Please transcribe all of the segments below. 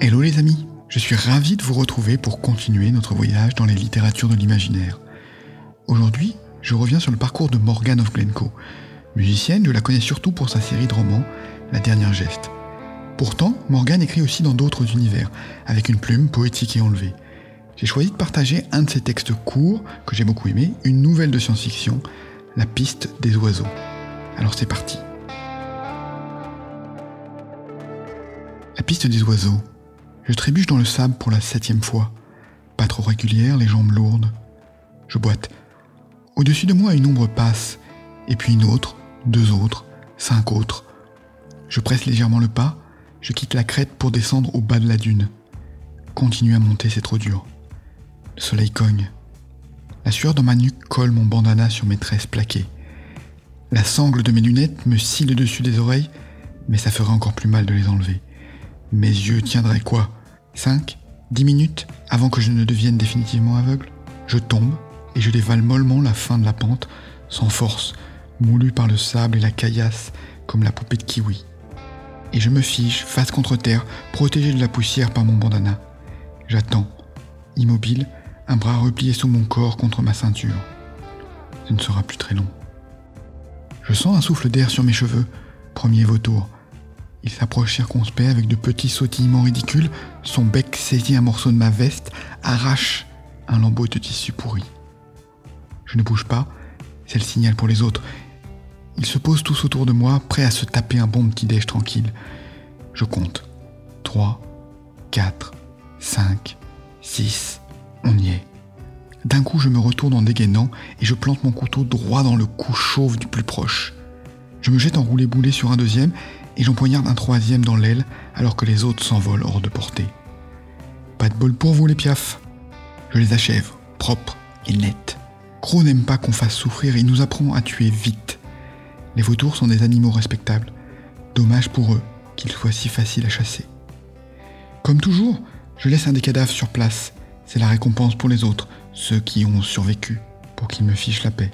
Hello les amis, je suis ravi de vous retrouver pour continuer notre voyage dans les littératures de l'imaginaire. Aujourd'hui, je reviens sur le parcours de Morgane of Glencoe. Musicienne, je la connais surtout pour sa série de romans La dernière geste. Pourtant, Morgane écrit aussi dans d'autres univers, avec une plume poétique et enlevée. J'ai choisi de partager un de ses textes courts, que j'ai beaucoup aimé, une nouvelle de science-fiction, La piste des oiseaux. Alors c'est parti. La piste des oiseaux. Je trébuche dans le sable pour la septième fois. Pas trop régulière, les jambes lourdes. Je boite. Au-dessus de moi, une ombre passe, et puis une autre, deux autres, cinq autres. Je presse légèrement le pas, je quitte la crête pour descendre au bas de la dune. Continue à monter, c'est trop dur. Le soleil cogne. La sueur dans ma nuque colle mon bandana sur mes tresses plaquées. La sangle de mes lunettes me scie le dessus des oreilles, mais ça ferait encore plus mal de les enlever. Mes yeux tiendraient quoi? 5, 10 minutes avant que je ne devienne définitivement aveugle. Je tombe et je dévale mollement la fin de la pente, sans force, moulu par le sable et la caillasse, comme la poupée de kiwi. Et je me fige, face contre terre, protégé de la poussière par mon bandana. J'attends, immobile, un bras replié sous mon corps contre ma ceinture. Ce ne sera plus très long. Je sens un souffle d'air sur mes cheveux, premier vautour. Il s'approche circonspect avec de petits sautillements ridicules, son bec saisit un morceau de ma veste, arrache un lambeau de tissu pourri. Je ne bouge pas, c'est le signal pour les autres. Ils se posent tous autour de moi, prêts à se taper un bon petit déj tranquille. Je compte. 3, 4, 5, 6, on y est. D'un coup, je me retourne en dégainant et je plante mon couteau droit dans le cou chauve du plus proche. Je me jette en roulé boulet sur un deuxième et j'empoignarde un troisième dans l'aile alors que les autres s'envolent hors de portée. Pas de bol pour vous les piafs. Je les achève, propres et nettes. Crow n'aime pas qu'on fasse souffrir et il nous apprend à tuer vite. Les vautours sont des animaux respectables. Dommage pour eux qu'ils soient si faciles à chasser. Comme toujours, je laisse un des cadavres sur place. C'est la récompense pour les autres, ceux qui ont survécu, pour qu'ils me fichent la paix.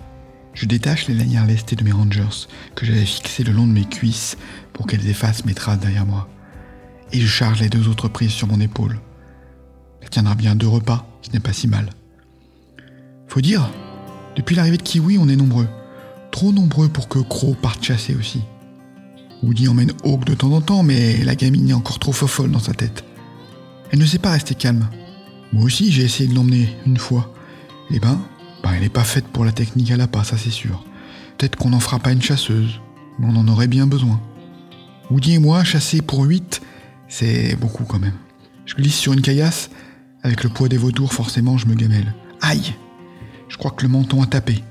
Je détache les lanières lestées de mes Rangers que j'avais fixées le long de mes cuisses pour qu'elles effacent mes traces derrière moi. Et je charge les deux autres prises sur mon épaule. Ça tiendra bien deux repas, ce n'est pas si mal. Faut dire, depuis l'arrivée de Kiwi, on est nombreux. Trop nombreux pour que Crow parte chasser aussi. Woody emmène Hawk de temps en temps, mais la gamine est encore trop fofolle dans sa tête. Elle ne sait pas rester calme. Moi aussi, j'ai essayé de l'emmener une fois. Eh ben, bah, elle n'est pas faite pour la technique à la pas, ça c'est sûr. Peut-être qu'on n'en fera pas une chasseuse, mais on en aurait bien besoin. Woody et moi, chasser pour 8, c'est beaucoup quand même. Je glisse sur une caillasse, avec le poids des vautours, forcément, je me gamelle. Aïe Je crois que le menton a tapé.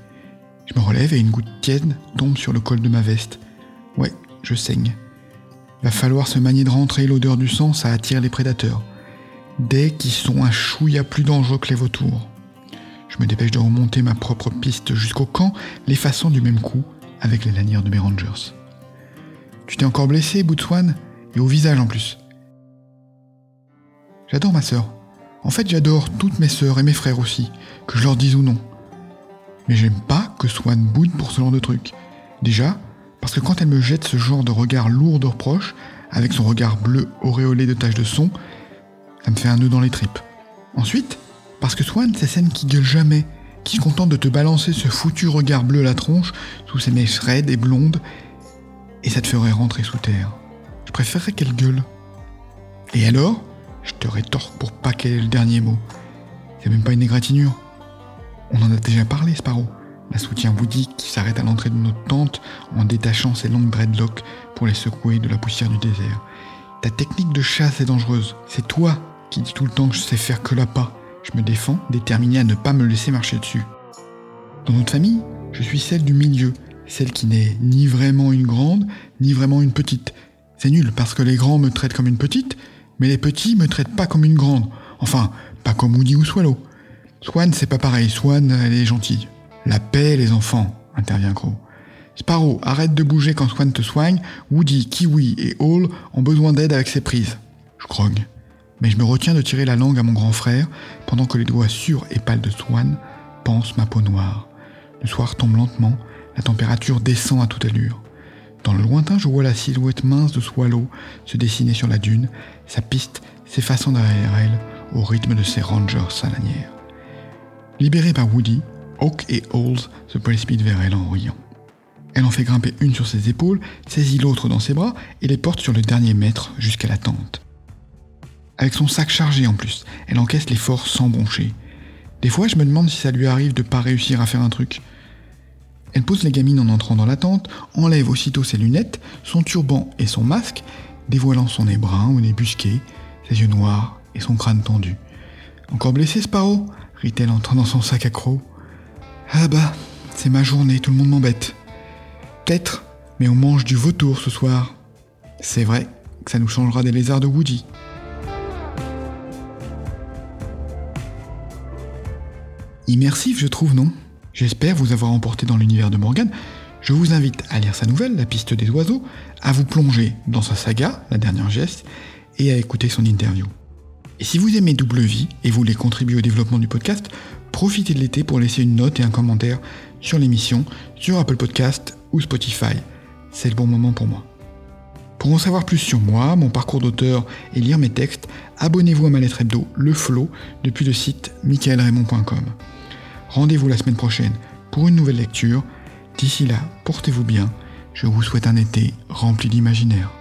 Je me relève et une goutte tiède tombe sur le col de ma veste. Ouais, je saigne. Va falloir se manier de rentrer l'odeur du sang, ça attire les prédateurs. Dès qu'ils sont un chouïa plus dangereux que les vautours. Je me dépêche de remonter ma propre piste jusqu'au camp, l'effaçant du même coup avec les lanières de mes rangers. Tu t'es encore blessé, Bootswan? Et au visage en plus. J'adore ma sœur. En fait, j'adore toutes mes sœurs et mes frères aussi, que je leur dise ou non. Mais j'aime pas que Swan boude pour ce genre de truc. Déjà, parce que quand elle me jette ce genre de regard lourd de reproches, avec son regard bleu auréolé de taches de son, ça me fait un nœud dans les tripes. Ensuite, parce que Swan, c'est celle qui gueule jamais, qui se contente de te balancer ce foutu regard bleu à la tronche, sous ses mèches raides et blondes, et ça te ferait rentrer sous terre. Je préférerais qu'elle gueule. Et alors Je te rétorque pour pas qu'elle ait le dernier mot. C'est même pas une égratignure. On en a déjà parlé, Sparrow. La soutient Woody qui s'arrête à l'entrée de notre tente en détachant ses longues dreadlocks pour les secouer de la poussière du désert. Ta technique de chasse est dangereuse. C'est toi qui dis tout le temps que je sais faire que la pas. Me défends, déterminé à ne pas me laisser marcher dessus. Dans notre famille, je suis celle du milieu, celle qui n'est ni vraiment une grande, ni vraiment une petite. C'est nul parce que les grands me traitent comme une petite, mais les petits me traitent pas comme une grande. Enfin, pas comme Woody ou Swallow. Swan, c'est pas pareil. Swan, elle est gentille. La paix, les enfants, intervient Crow. Sparrow, arrête de bouger quand Swan te soigne. Woody, Kiwi et Hall ont besoin d'aide avec ses prises. Je grogne. Mais je me retiens de tirer la langue à mon grand frère pendant que les doigts sûrs et pâles de Swan pansent ma peau noire. Le soir tombe lentement, la température descend à toute allure. Dans le lointain, je vois la silhouette mince de Swallow se dessiner sur la dune, sa piste s'effaçant derrière elle au rythme de ses rangers salanières. Libérée par Woody, Hawk et Halls se précipitent vers elle en riant. Elle en fait grimper une sur ses épaules, saisit l'autre dans ses bras et les porte sur le dernier mètre jusqu'à la tente. Avec son sac chargé en plus, elle encaisse l'effort sans broncher. Des fois, je me demande si ça lui arrive de pas réussir à faire un truc. Elle pose les gamines en entrant dans la tente, enlève aussitôt ses lunettes, son turban et son masque, dévoilant son nez brun ou nez busqué, ses yeux noirs et son crâne tendu. Encore blessé, Sparrow? rit-elle en tendant son sac croc. Ah bah, c'est ma journée, tout le monde m'embête. Peut-être, mais on mange du vautour ce soir. C'est vrai que ça nous changera des lézards de Woody. Immersif, je trouve, non? J'espère vous avoir emporté dans l'univers de Morgan. Je vous invite à lire sa nouvelle, La piste des oiseaux, à vous plonger dans sa saga, La dernière geste, et à écouter son interview. Et si vous aimez Double Vie et voulez contribuer au développement du podcast, profitez de l'été pour laisser une note et un commentaire sur l'émission, sur Apple Podcast ou Spotify. C'est le bon moment pour moi. Pour en savoir plus sur moi, mon parcours d'auteur et lire mes textes, abonnez-vous à ma lettre hebdo, Le Flow, depuis le site michaelraymond.com. Rendez-vous la semaine prochaine pour une nouvelle lecture. D'ici là, portez-vous bien. Je vous souhaite un été rempli d'imaginaire.